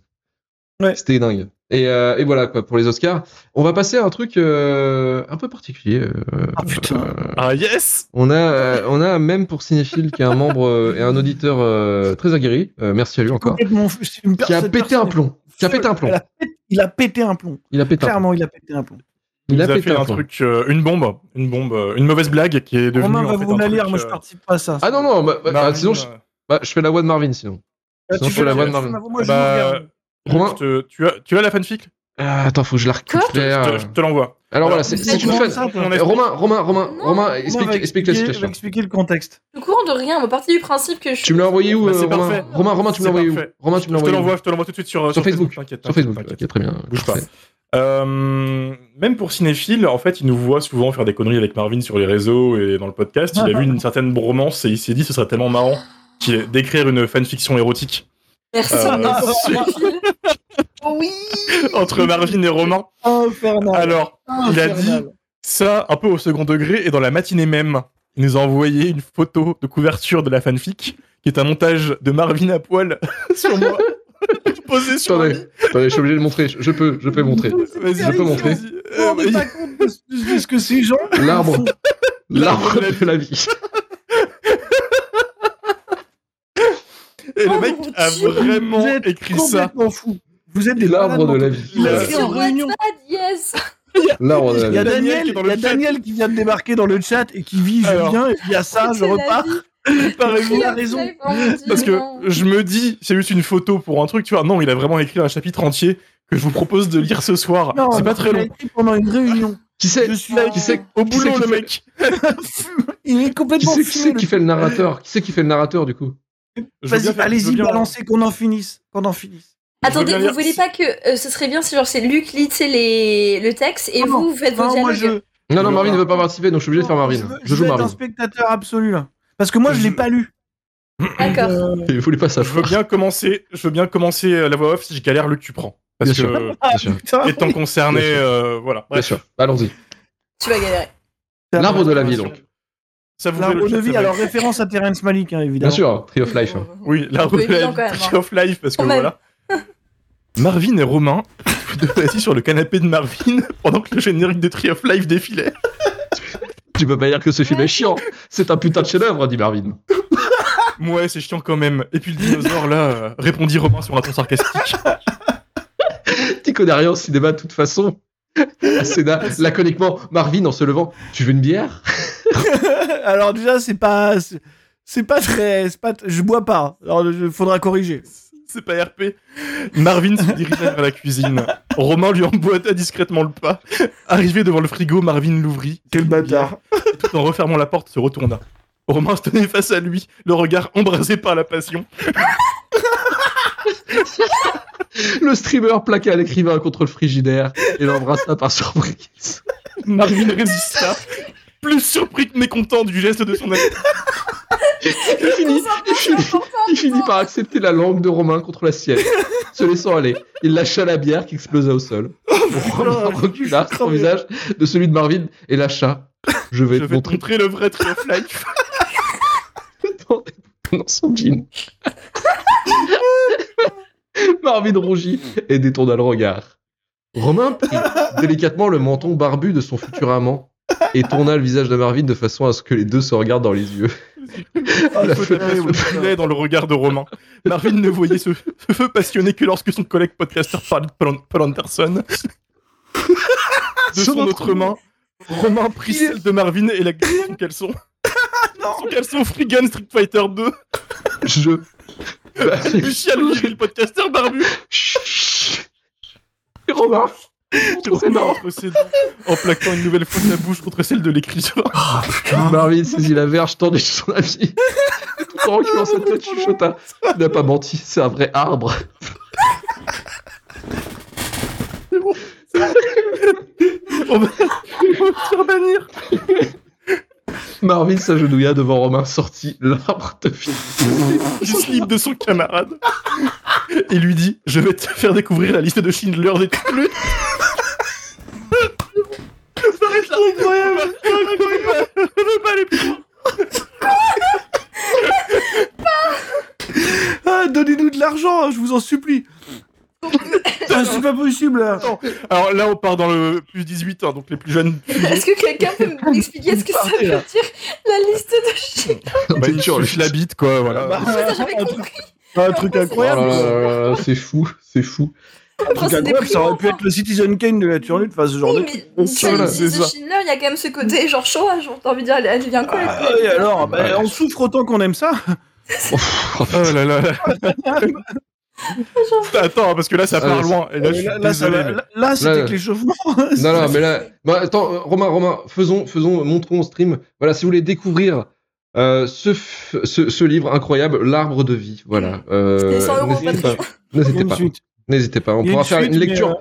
[SPEAKER 6] Ouais.
[SPEAKER 3] C'était dingue. Et, euh, et voilà, quoi, pour les Oscars. On va passer à un truc euh, un peu particulier. euh,
[SPEAKER 6] Ah, putain.
[SPEAKER 3] euh,
[SPEAKER 4] Ah yes
[SPEAKER 3] on a, euh, on a même pour Cinéphile qui est un membre euh, et un auditeur euh, très aguerri. Euh, merci à lui encore. Qui a pété un plomb. Qui a pété un plomb.
[SPEAKER 6] Elle a pété- Il a pété un plomb.
[SPEAKER 3] Il a pété un plomb.
[SPEAKER 6] Clairement, il a pété un plomb.
[SPEAKER 3] Il a
[SPEAKER 4] fait
[SPEAKER 3] un
[SPEAKER 4] un
[SPEAKER 3] plomb.
[SPEAKER 4] truc, euh, une bombe, une bombe, euh, une mauvaise blague qui est devenue.
[SPEAKER 6] Romain
[SPEAKER 4] en
[SPEAKER 6] va
[SPEAKER 4] fait,
[SPEAKER 6] vous la lire, moi je
[SPEAKER 4] euh,
[SPEAKER 6] participe pas à ça.
[SPEAKER 3] Ah non, non, bah, bah,
[SPEAKER 4] Marvin,
[SPEAKER 3] sinon, je,
[SPEAKER 4] euh,
[SPEAKER 3] bah, je fais la voix de Marvin sinon.
[SPEAKER 6] Ah,
[SPEAKER 3] sinon,
[SPEAKER 6] tu
[SPEAKER 3] je fais la voix de Marvin.
[SPEAKER 6] Moi,
[SPEAKER 4] bah.
[SPEAKER 3] Romain-
[SPEAKER 4] euh, tu as, tu as la fanfic?
[SPEAKER 3] Ah, attends, faut que je la récupère.
[SPEAKER 4] Je te- je te l'envoie.
[SPEAKER 3] Alors voilà,
[SPEAKER 4] Alors,
[SPEAKER 3] c'est une
[SPEAKER 4] explique.
[SPEAKER 3] Romain, Romain, Romain,
[SPEAKER 5] Non.
[SPEAKER 3] Romain, explique,
[SPEAKER 6] va
[SPEAKER 3] explique la
[SPEAKER 6] expliquer-
[SPEAKER 3] situation.
[SPEAKER 6] va expliquer le contexte.
[SPEAKER 5] Je suis au courant de rien. On est parti du principe que je
[SPEAKER 3] Tu me l'as envoyé où,
[SPEAKER 4] Bah,
[SPEAKER 3] euh,
[SPEAKER 4] c'est
[SPEAKER 3] Romain
[SPEAKER 4] parfait.
[SPEAKER 3] Romain, Romain, tu me l'as envoyé où. Romain, tu me l'as
[SPEAKER 4] Je te l'envoie, je te l'envoie tout de suite sur,
[SPEAKER 3] Sur Facebook.
[SPEAKER 4] t'inquiète,
[SPEAKER 3] Sur
[SPEAKER 4] t'inquiète,
[SPEAKER 3] Facebook.
[SPEAKER 4] t'inquiète.
[SPEAKER 3] Ok, très bien.
[SPEAKER 4] Bouge pas. Euh, même pour Cinéphile, en fait, il nous voit souvent faire des conneries avec Marvin sur les réseaux et dans le podcast. Il a vu une certaine bromance et il s'est dit ce serait tellement marrant d'écrire une fanfiction érotique
[SPEAKER 5] Merci.
[SPEAKER 4] Euh,
[SPEAKER 5] Cinéphile. Oui.
[SPEAKER 4] entre Marvin et Romain.
[SPEAKER 6] Infernal.
[SPEAKER 4] Alors, il a dit ça un peu au second degré et dans la matinée même, il nous a envoyé une photo de couverture de la fanfic qui est un montage de Marvin à poil sur moi. Posé sur
[SPEAKER 3] Attendez, attendez, je suis obligé de montrer. Je peux, je peux le montrer.
[SPEAKER 4] Vas-y,
[SPEAKER 3] Je peux montrer.
[SPEAKER 4] vas-y.
[SPEAKER 6] Vous
[SPEAKER 4] Euh,
[SPEAKER 6] pas compte de ce- que ces gens.
[SPEAKER 3] L'arbre, l'arbre de la vie.
[SPEAKER 4] Et le
[SPEAKER 5] Oh
[SPEAKER 4] mec a
[SPEAKER 5] Dieu.
[SPEAKER 4] vraiment écrit ça.
[SPEAKER 6] fou. Vous êtes des
[SPEAKER 3] L'arbre de la vie.
[SPEAKER 6] Il a écrit en réunion.
[SPEAKER 5] Yes.
[SPEAKER 3] L'arbre de
[SPEAKER 6] Il y a
[SPEAKER 3] la vie.
[SPEAKER 6] Daniel, il y a
[SPEAKER 4] le chat.
[SPEAKER 6] Daniel qui vient de débarquer dans le chat et qui vit, je
[SPEAKER 4] Alors.
[SPEAKER 6] viens, et puis à ça, je repars. il a raison.
[SPEAKER 4] Parce que je me dis, c'est juste une photo pour un truc, tu vois. Non, il a vraiment écrit un chapitre entier que je vous propose de lire ce soir. C'est pas très
[SPEAKER 6] il a
[SPEAKER 4] long.
[SPEAKER 6] écrit pendant une réunion.
[SPEAKER 3] Qui c'est
[SPEAKER 6] Je suis là,
[SPEAKER 3] Qui c'est
[SPEAKER 4] Au boulot, le mec.
[SPEAKER 6] Il est complètement
[SPEAKER 3] qui, c'est qui fait le narrateur Qui c'est qui fait le narrateur du coup?
[SPEAKER 6] Vas-y, allez-y, balancez, qu'on en finisse. Qu'on en finisse.
[SPEAKER 4] Veux
[SPEAKER 5] Attendez, vous
[SPEAKER 4] lire-
[SPEAKER 5] voulez pas que euh, ce serait bien si genre c'est Luc lit les le texte et
[SPEAKER 6] Non,
[SPEAKER 5] vous vous faites vos
[SPEAKER 6] Non, moi,
[SPEAKER 5] dialogues.
[SPEAKER 6] je.
[SPEAKER 3] Non, non, Marvin ne veut pas participer, donc je suis obligé de faire Marvin.
[SPEAKER 6] Je, veux-
[SPEAKER 3] Je
[SPEAKER 6] je
[SPEAKER 3] joue
[SPEAKER 6] vais être un
[SPEAKER 3] Marvin.
[SPEAKER 6] spectateur absolu, là. Parce que moi, je l'ai
[SPEAKER 4] Je-
[SPEAKER 6] pas lu.
[SPEAKER 5] D'accord.
[SPEAKER 6] Euh,
[SPEAKER 3] Il voulait pas
[SPEAKER 4] Je veux
[SPEAKER 3] savoir.
[SPEAKER 4] bien commencer, je veux bien commencer euh, la voix off si je galère, Luc, tu prends. Parce
[SPEAKER 3] Bien
[SPEAKER 4] que,
[SPEAKER 3] sûr.
[SPEAKER 6] ah,
[SPEAKER 3] Bien sûr.
[SPEAKER 6] putain.
[SPEAKER 4] étant concerné,
[SPEAKER 3] Bien sûr.
[SPEAKER 4] euh, voilà.
[SPEAKER 3] Bien
[SPEAKER 4] Bref.
[SPEAKER 3] sûr. Allons-y.
[SPEAKER 5] Tu vas galérer.
[SPEAKER 3] L'arbre de la vie, donc.
[SPEAKER 4] Ça vous
[SPEAKER 6] L'arbre de vie, alors référence à Terrence Malick, hein, évidemment.
[SPEAKER 3] Bien sûr, Tree of Life.
[SPEAKER 4] Oui, l'arbre
[SPEAKER 5] peu
[SPEAKER 4] de la
[SPEAKER 5] évident, quand même,
[SPEAKER 4] Tree
[SPEAKER 5] hein.
[SPEAKER 4] of Life, parce que
[SPEAKER 5] Quand même.
[SPEAKER 4] voilà. Marvin et Romain, assis sur le canapé de Marvin, pendant que le générique de Tree of Life défilait.
[SPEAKER 3] Tu peux pas dire que ce film est chiant. C'est un putain de chef-d'œuvre, dit Marvin.
[SPEAKER 4] Ouais, c'est chiant quand même. Et puis le dinosaure, là, euh, répondit Romain sur un ton sarcastique.
[SPEAKER 3] Tu connais rien au cinéma de toute façon. Laconiquement, Marvin en se levant. Tu veux une bière?
[SPEAKER 6] Alors déjà, c'est pas, c'est- c'est pas très, c'est pas, je bois pas. Alors, il faudra corriger.
[SPEAKER 4] C'est pas RP. Marvin se dirigea vers la cuisine. Romain lui emboîta discrètement le pas. Arrivé devant le frigo, Marvin l'ouvrit.
[SPEAKER 6] Quel bâtard.
[SPEAKER 4] Et tout en refermant la porte, se retourna. Romain se tenait face à lui, le regard embrasé par la passion.
[SPEAKER 3] Le streamer plaqua l'écrivain contre le frigidaire et l'embrassa par surprise.
[SPEAKER 4] Marvin résista, plus surpris que mécontent du geste de son ami.
[SPEAKER 3] Il finit, il finit, il finit par accepter la langue de Romain contre la sienne. Se laissant aller, il lâcha la bière qui explosa au sol. Romain recula son visage de celui de Marvin et lâcha. Je vais
[SPEAKER 4] Je
[SPEAKER 3] te
[SPEAKER 4] vais te
[SPEAKER 3] montrer
[SPEAKER 4] montrer le vrai Tree of Life.
[SPEAKER 3] dans son jean. Marvin rougit et détourna le regard. Romain prit délicatement le menton barbu de son futur amant et tourna le visage de Marvin de façon à ce que les deux se regardent dans les yeux.
[SPEAKER 6] Ah,
[SPEAKER 3] La
[SPEAKER 4] Le feu dans le regard de Romain. Marvin ne voyait ce, ce feu passionné que lorsque son collègue podcaster parlait de Paul, Anderson. De son autre main, Romain prit celle de Marvin et la glissa son caleçon. Son caleçon Freegun Street Fighter 2.
[SPEAKER 3] Je. Bah,
[SPEAKER 4] Lucia le podcaster barbu.
[SPEAKER 3] Chut. Romain, c'est
[SPEAKER 4] Romain
[SPEAKER 3] non.
[SPEAKER 4] ses dents, en plaquant une nouvelle fois sa bouche contre celle de l'écriture.
[SPEAKER 3] Marvin saisit la verge tendue de son ami. Tout en reculant sa tête, chuchota. Il n'a pas menti, c'est un vrai arbre.
[SPEAKER 4] On va, on va se faire bannir.
[SPEAKER 3] Marvin s'agenouilla devant Romain, sortit l'arbre de vie.
[SPEAKER 4] du slip de son camarade et lui dit Je vais te faire découvrir la liste de Schindler le. S'arrête là Incroyable Je veux pas aller plus loin
[SPEAKER 6] Ah, donnez-nous de l'argent, je vous en supplie. Ah, c'est pas possible. là.
[SPEAKER 4] Alors là, on part dans le plus 18, hein, donc les plus jeunes.
[SPEAKER 5] Est-ce que quelqu'un peut m'expliquer ce que ça veut dire La liste de chiens.
[SPEAKER 4] Bah,
[SPEAKER 3] C'est
[SPEAKER 4] il la bite, quoi, voilà.
[SPEAKER 6] Bah,
[SPEAKER 5] J'avais
[SPEAKER 6] un
[SPEAKER 5] compris.
[SPEAKER 6] Un truc
[SPEAKER 3] Oh
[SPEAKER 6] incroyable.
[SPEAKER 3] là, c'est fou, c'est fou.
[SPEAKER 6] Un
[SPEAKER 5] Enfin,
[SPEAKER 6] truc
[SPEAKER 5] c'est
[SPEAKER 6] incroyable, ça aurait pu être le Citizen Kane de la Turlute, enfin ce genre
[SPEAKER 5] Oui,
[SPEAKER 6] de
[SPEAKER 5] mais
[SPEAKER 6] truc.
[SPEAKER 5] sur
[SPEAKER 4] Voilà,
[SPEAKER 5] les
[SPEAKER 4] c'est ça.
[SPEAKER 5] Schindler, il y a quand même ce côté genre chômage. T'as envie de dire, elle devient quoi
[SPEAKER 6] Ah, et alors, bah,
[SPEAKER 3] Ouais.
[SPEAKER 6] on souffre autant qu'on aime ça.
[SPEAKER 3] Oh,
[SPEAKER 4] Oh là là là. Attends, parce que là, ça part
[SPEAKER 3] ouais,
[SPEAKER 4] loin. Et là, mais-
[SPEAKER 6] c'était que l'échauffement.
[SPEAKER 3] Non, non, mais là. Bah, attends, euh, Romain, Romain, faisons, faisons, montrons au stream. Voilà, si vous voulez découvrir euh, ce, f- ce, ce livre incroyable, L'arbre de vie. Voilà. Euh,
[SPEAKER 5] C'est 100 euros,
[SPEAKER 3] n'hésitez pas. N'hésitez pas. pas. On pourra
[SPEAKER 6] une
[SPEAKER 3] faire
[SPEAKER 6] suite,
[SPEAKER 3] une
[SPEAKER 6] mais,
[SPEAKER 3] lecture.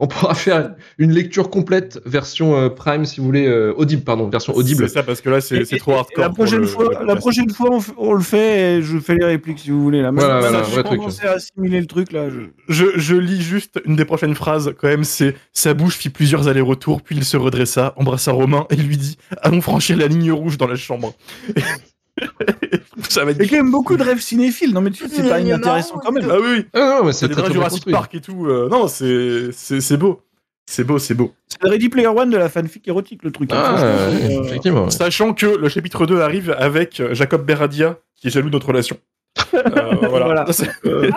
[SPEAKER 3] On pourra faire une lecture complète version euh, Prime si vous voulez euh, audible pardon version audible.
[SPEAKER 4] C'est ça, parce que là, c'est
[SPEAKER 6] et-
[SPEAKER 4] c'est trop hardcore.
[SPEAKER 6] La prochaine
[SPEAKER 4] le-
[SPEAKER 6] fois,
[SPEAKER 4] le
[SPEAKER 6] la prochaine fois, on, f- on le fait et je fais les répliques si vous voulez. Là.
[SPEAKER 3] Voilà,
[SPEAKER 6] Maintenant,
[SPEAKER 3] voilà,
[SPEAKER 6] j'ai
[SPEAKER 3] vrai truc.
[SPEAKER 6] commencé à assimiler le truc là. je-
[SPEAKER 4] Je, je lis juste une des prochaines phrases, quand même, c'est « Sa bouche fit plusieurs allers-retours, puis il se redressa, embrassa Romain et lui dit « Allons franchir la ligne rouge dans la chambre. » Ça va
[SPEAKER 6] Il y a
[SPEAKER 4] être...
[SPEAKER 6] quand même beaucoup de rêves cinéphiles. Non mais tu sais, c'est pas inintéressant quand même.
[SPEAKER 4] Ah oui, oui,
[SPEAKER 3] Ah non mais c'est très très
[SPEAKER 4] Jurassic
[SPEAKER 3] construit.
[SPEAKER 4] Park et tout. euh, non, c'est c'est c'est beau. C'est beau, c'est beau.
[SPEAKER 6] C'est le Ready Player One de la fanfic érotique le truc. hein.
[SPEAKER 3] Ah,
[SPEAKER 6] euh,
[SPEAKER 3] effectivement. ouais.
[SPEAKER 4] Sachant que le chapitre 2 arrive avec euh, Jacob Beradia, qui est jaloux de notre relation. Euh, voilà.
[SPEAKER 6] Voilà. Euh,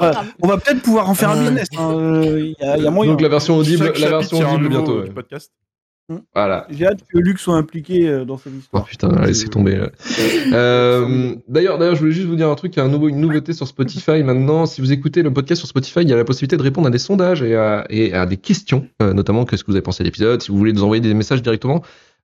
[SPEAKER 5] Ah,
[SPEAKER 6] on va peut-être pouvoir en faire un business. hein, euh, Il y, y a moyen.
[SPEAKER 3] Donc la version audible, la version audible bientôt.
[SPEAKER 4] du
[SPEAKER 3] ouais.
[SPEAKER 4] podcast.
[SPEAKER 3] Voilà.
[SPEAKER 6] J'ai hâte que Luc soit impliqué euh, dans cette
[SPEAKER 3] Oh
[SPEAKER 6] histoire.
[SPEAKER 3] putain, laissez tomber. Euh, D'ailleurs, d'ailleurs, je voulais juste vous dire un truc, il y a un nouveau, une nouveauté sur Spotify maintenant. Si vous écoutez le podcast sur Spotify, il y a la possibilité de répondre à des sondages et à, et à des questions, euh, notamment qu'est-ce que vous avez pensé de l'épisode? Si vous voulez nous envoyer des messages directement,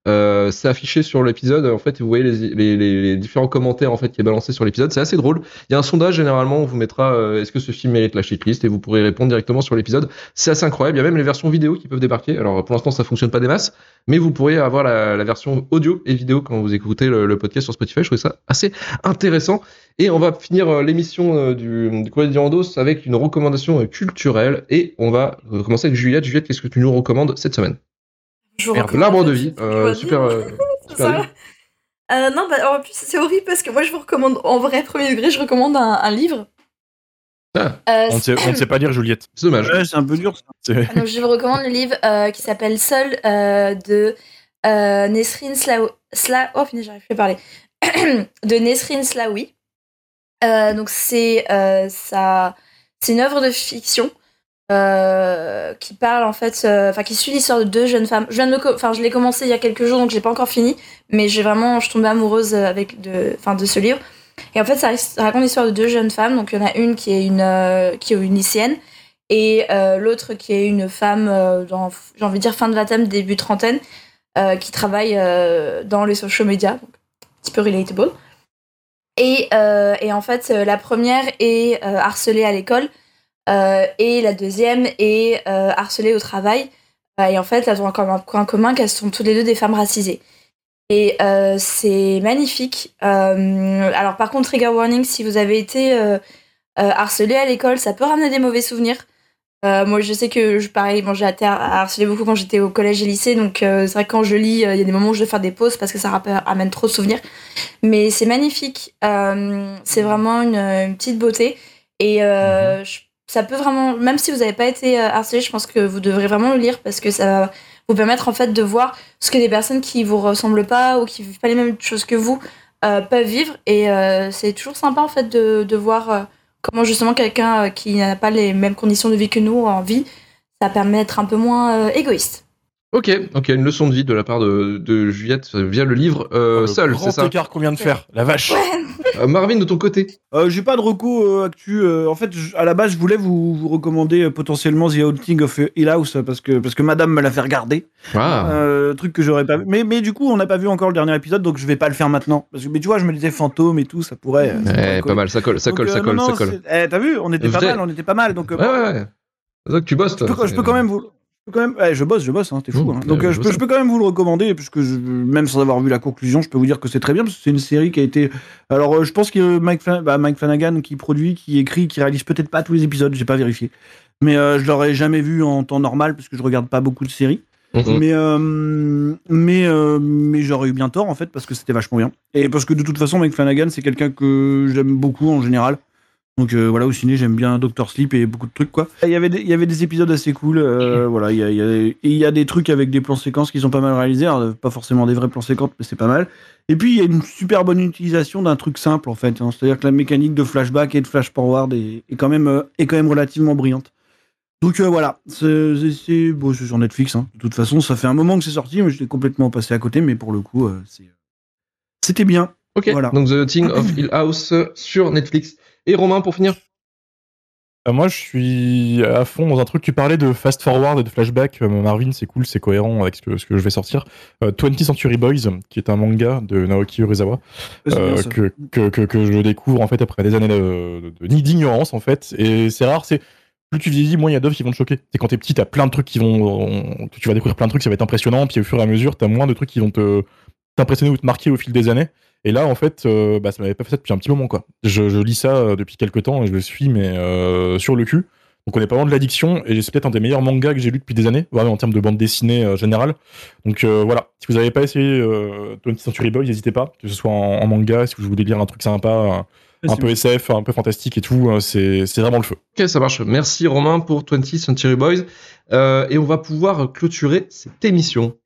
[SPEAKER 3] euh, c'est affiché sur l'épisode. En fait, vous voyez les, les, les- différents commentaires en fait qui est balancé sur l'épisode. C'est assez drôle. Il y a un sondage généralement, on vous mettra euh, est-ce que ce film mérite la shitlist et vous pourrez répondre directement sur l'épisode. C'est assez incroyable. Il y a même les versions vidéo qui peuvent débarquer. Alors pour l'instant, ça fonctionne pas des masses, mais vous pourrez avoir la, la version audio et vidéo quand vous écoutez le, podcast sur Spotify. Je trouvais ça assez intéressant. Et on va finir euh, l'émission euh, du, du Courrier de Dirandos avec une recommandation culturelle. Et on va euh, commencer avec Juliette. Juliette, qu'est-ce que tu nous recommandes cette semaine
[SPEAKER 5] Je vous
[SPEAKER 4] Merde,
[SPEAKER 5] recommande
[SPEAKER 3] L'arbre de vie, euh, super, euh, super.
[SPEAKER 5] Euh, non, bah, en plus, c'est horrible parce que moi, je vous recommande, en vrai, premier degré, je recommande un, un livre.
[SPEAKER 3] Ah.
[SPEAKER 5] Euh,
[SPEAKER 4] On ne sait, pas lire Juliette.
[SPEAKER 3] C'est dommage.
[SPEAKER 6] Ouais, c'est un peu dur ça.
[SPEAKER 4] C'est-
[SPEAKER 5] Donc, je vous recommande le livre euh, qui s'appelle Seul euh, de euh, Nesrine Slaoui. Sla... Oh, putain, j'arrive plus à parler. de Nesrine Slaoui. Euh, donc, c'est euh, ça... c'est une œuvre de fiction euh, qui parle en fait, euh, enfin, qui suit l'histoire de deux jeunes femmes. Je viens de, enfin, je l'ai commencé il y a quelques jours, donc je l'ai pas encore fini, mais j'ai vraiment, je tombée amoureuse avec de, enfin, de ce livre. Et en fait, ça, raconte l'histoire de deux jeunes femmes. Donc, il y en a une qui est une, euh, qui est une lycéenne et euh, l'autre qui est une femme euh, j'ai envie de dire, fin de vingtaine, début trentaine, euh, qui travaille euh, dans les social media, un petit peu relatable. Et, euh, et en fait, euh, la première est euh, harcelée à l'école euh, et la deuxième est euh, harcelée au travail. Euh, et en fait, elles ont un point commun qu'elles sont toutes les deux des femmes racisées. Et euh, c'est magnifique. Euh, alors par contre, trigger warning, si vous avez été euh, euh, harcelé à l'école, ça peut ramener des mauvais souvenirs. Euh, moi, je sais que, je, pareil, bon, j'ai été harcelée beaucoup quand j'étais au collège et lycée, donc euh, c'est vrai que quand je lis, euh, il y a des moments où je dois faire des pauses parce que ça ramène trop de souvenirs. Mais c'est magnifique. Euh, c'est vraiment une, une petite beauté. Et euh, je- ça peut vraiment, même si vous n'avez pas été euh, harcelé, je pense que vous devrez vraiment le lire parce que ça va vous permettre en fait de voir ce que des personnes qui vous ressemblent pas ou qui vivent pas les mêmes choses que vous euh, peuvent vivre. Et euh, c'est toujours sympa en fait de, voir comment justement quelqu'un qui n'a pas les mêmes conditions de vie que nous en vie, ça permet d'être un peu moins égoïste.
[SPEAKER 3] Ok, ok, une leçon de vie de la part de, de Juliette euh, via le livre euh,
[SPEAKER 4] le
[SPEAKER 3] Seul, c'est ça
[SPEAKER 4] écart qu'on vient de faire. La vache.
[SPEAKER 3] Euh, Marvin, de ton côté
[SPEAKER 6] Euh, J'ai pas de recours euh, actu. euh, en fait, à la base, je voulais vous, vous recommander euh, potentiellement The Haunting of Hill House parce que, parce que madame me l'a fait regarder.
[SPEAKER 3] Ah,
[SPEAKER 6] Euh, truc que j'aurais pas vu. Mais, mais du coup, on n'a pas vu encore le dernier épisode, donc je vais pas le faire maintenant. Parce que, mais tu vois, je me disais fantôme et tout, ça pourrait. ça pourrait
[SPEAKER 3] ouais,
[SPEAKER 6] coller.
[SPEAKER 3] pas mal, ça colle, ça
[SPEAKER 6] Donc,
[SPEAKER 3] colle,
[SPEAKER 6] euh,
[SPEAKER 3] ça colle,
[SPEAKER 6] non,
[SPEAKER 3] ça colle.
[SPEAKER 6] Eh, T'as vu, on était pas mal, on était pas mal. Donc,
[SPEAKER 3] Ouais, ouais, ouais. Donc tu bosses,
[SPEAKER 6] je
[SPEAKER 3] toi.
[SPEAKER 6] peux, je peux quand même vous. Je peux quand même, ouais, je bosse, je bosse, hein, t'es fou.
[SPEAKER 3] Mmh,
[SPEAKER 6] hein. Donc
[SPEAKER 3] euh, je
[SPEAKER 6] peux, je peux quand même vous le recommander, puisque je, même sans avoir vu la conclusion, je peux vous dire que c'est très bien, parce que c'est une série qui a été. Alors euh, je pense que Mike, Flan- bah, Mike Flanagan qui produit, qui écrit, qui réalise peut-être pas tous les épisodes, j'ai pas vérifié. Mais euh, je l'aurais jamais vu en temps normal, parce que je regarde pas beaucoup de séries.
[SPEAKER 3] Mhm.
[SPEAKER 6] Mais, euh, mais, mais j'aurais eu bien tort en fait parce que c'était vachement bien. Et parce que de toute façon, Mike Flanagan, c'est quelqu'un que j'aime beaucoup en général. Donc euh, voilà, au ciné, j'aime bien Doctor Sleep et beaucoup de trucs quoi. Il y avait des, il y avait des épisodes assez cool. euh, voilà, il y a, il y a- et il y a des trucs avec des plans séquences qui sont pas mal réalisés. Alors, pas forcément des vrais plans séquences, mais c'est pas mal. Et puis il y a une super bonne utilisation d'un truc simple en fait. hein. C'est-à-dire que la mécanique de flashback et de flash forward est, est quand même euh, est quand même relativement brillante. Donc euh, voilà, c'est bon, c'est sur Netflix. hein. De toute façon, ça fait un moment que c'est sorti, mais j'étais complètement passé à côté. Mais pour le coup, euh, c'était bien.
[SPEAKER 3] Ok,
[SPEAKER 6] Voilà.
[SPEAKER 3] donc The Thing of Hill House sur Netflix. Et Romain, pour finir
[SPEAKER 4] Euh, moi, je suis à fond dans un truc. Tu parlais de fast forward et de flashback. Euh, Marvin, c'est cool, c'est cohérent avec ce que, ce que je vais sortir. Euh, 20th Century Boys, qui est un manga de Naoki
[SPEAKER 6] bien,
[SPEAKER 4] euh, que, que, que, que je découvre en fait après des années de- de- d'ignorance en fait. Et c'est rare, c'est plus tu vieillis, moins il y a d'œuvres qui vont te choquer. C'est quand t'es petit, t'as plein de trucs qui vont, tu vas découvrir plein de trucs, ça va être impressionnant. Puis au fur et à mesure, t'as moins de trucs qui vont te t'impressionner ou te marquer au fil des années. Et là, en fait, euh, bah, ça m'avait pas fait ça depuis un petit moment, quoi. Je, je lis ça euh, depuis quelques temps et je le suis, mais euh, sur le cul. Donc on est pas loin de l'addiction et c'est peut-être un des meilleurs mangas que j'ai lu depuis des années, vraiment en termes de bande dessinée euh, générale. Donc euh, voilà, si vous avez pas essayé euh, 20th Century Boys, n'hésitez pas, que ce soit en, en manga, si vous voulez lire un truc sympa, un, un peu SF, un peu fantastique et tout, c'est vraiment le feu.
[SPEAKER 3] Ok, ça marche. Merci Romain pour 20th Century Boys. Euh, et on va pouvoir clôturer cette émission.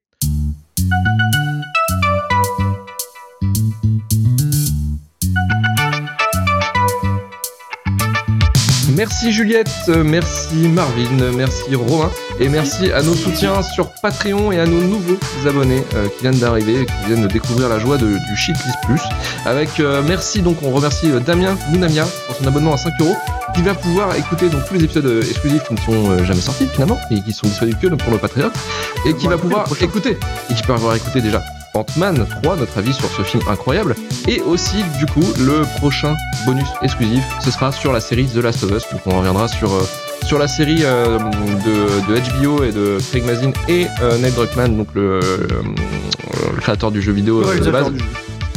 [SPEAKER 3] Merci Juliette, euh, merci Marvin, merci Romain et merci à nos soutiens sur Patreon et à nos nouveaux abonnés euh, qui viennent d'arriver et qui viennent de découvrir la joie de- du Shitlist Plus. Avec euh, merci donc on remercie euh, Damien Mounamia pour son abonnement à 5 euros qui va pouvoir écouter donc tous les épisodes euh, exclusifs qui ne sont euh, jamais sortis finalement et qui sont disponibles que pour le Patreon et qui va pouvoir écouter et qui peut avoir écouté déjà Ant-Man 3, notre avis sur ce film incroyable, et aussi du coup le prochain bonus exclusif, ce sera sur la série The Last of Us, donc on reviendra sur euh, sur la série euh, de, de HBO et de Craig Mazin et euh, Ned Druckmann, donc le, euh, le créateur du jeu vidéo de base.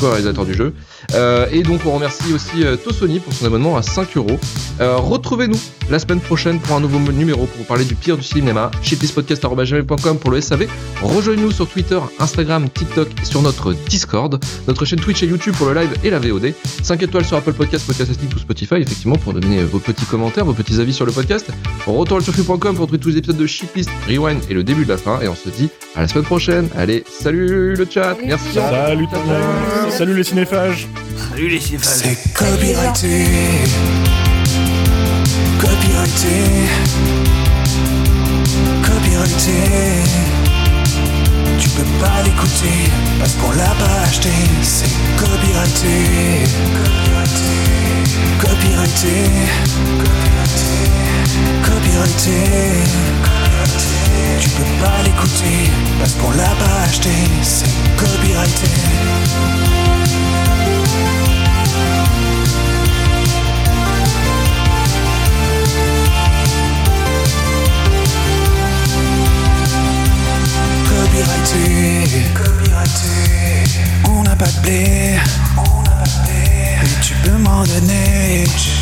[SPEAKER 6] Réalisateur du jeu.
[SPEAKER 3] co-réalisateur du jeu. Euh, et donc on remercie aussi euh, Tosoni pour son abonnement à 5 euros. Euh, Retrouvez-nous la semaine prochaine pour un nouveau numéro pour vous parler du pire du cinéma. shitlistpodcast.com pour le SAV. Rejoignez-nous sur Twitter, Instagram, TikTok et sur notre Discord. Notre chaîne Twitch et YouTube pour le live et la VOD. 5 étoiles sur Apple Podcast, Podcast Addict ou Spotify, effectivement, pour donner vos petits commentaires, vos petits avis sur le podcast. On retourne sur free.com pour retrouver tous les épisodes de Shitlist, Rewind et le début de la fin. Et on se dit à la semaine prochaine. Allez, salut le chat. Merci.
[SPEAKER 4] Salut tout le monde. Salut les cinéphages.
[SPEAKER 6] Salut les céphales.
[SPEAKER 2] C'est copyrighté. Copyrighté. Copyrighté. Tu peux pas l'écouter parce qu'on l'a pas acheté. C'est copyrighté. Copyrighté. Copyrighté. Copyrighté. Tu peux pas l'écouter parce qu'on l'a pas acheté. C'est copyrighté. Copyrighté, copyrighté. On n'a pas de blé, on n'a pas de blé. Mais tu peux m'en donner.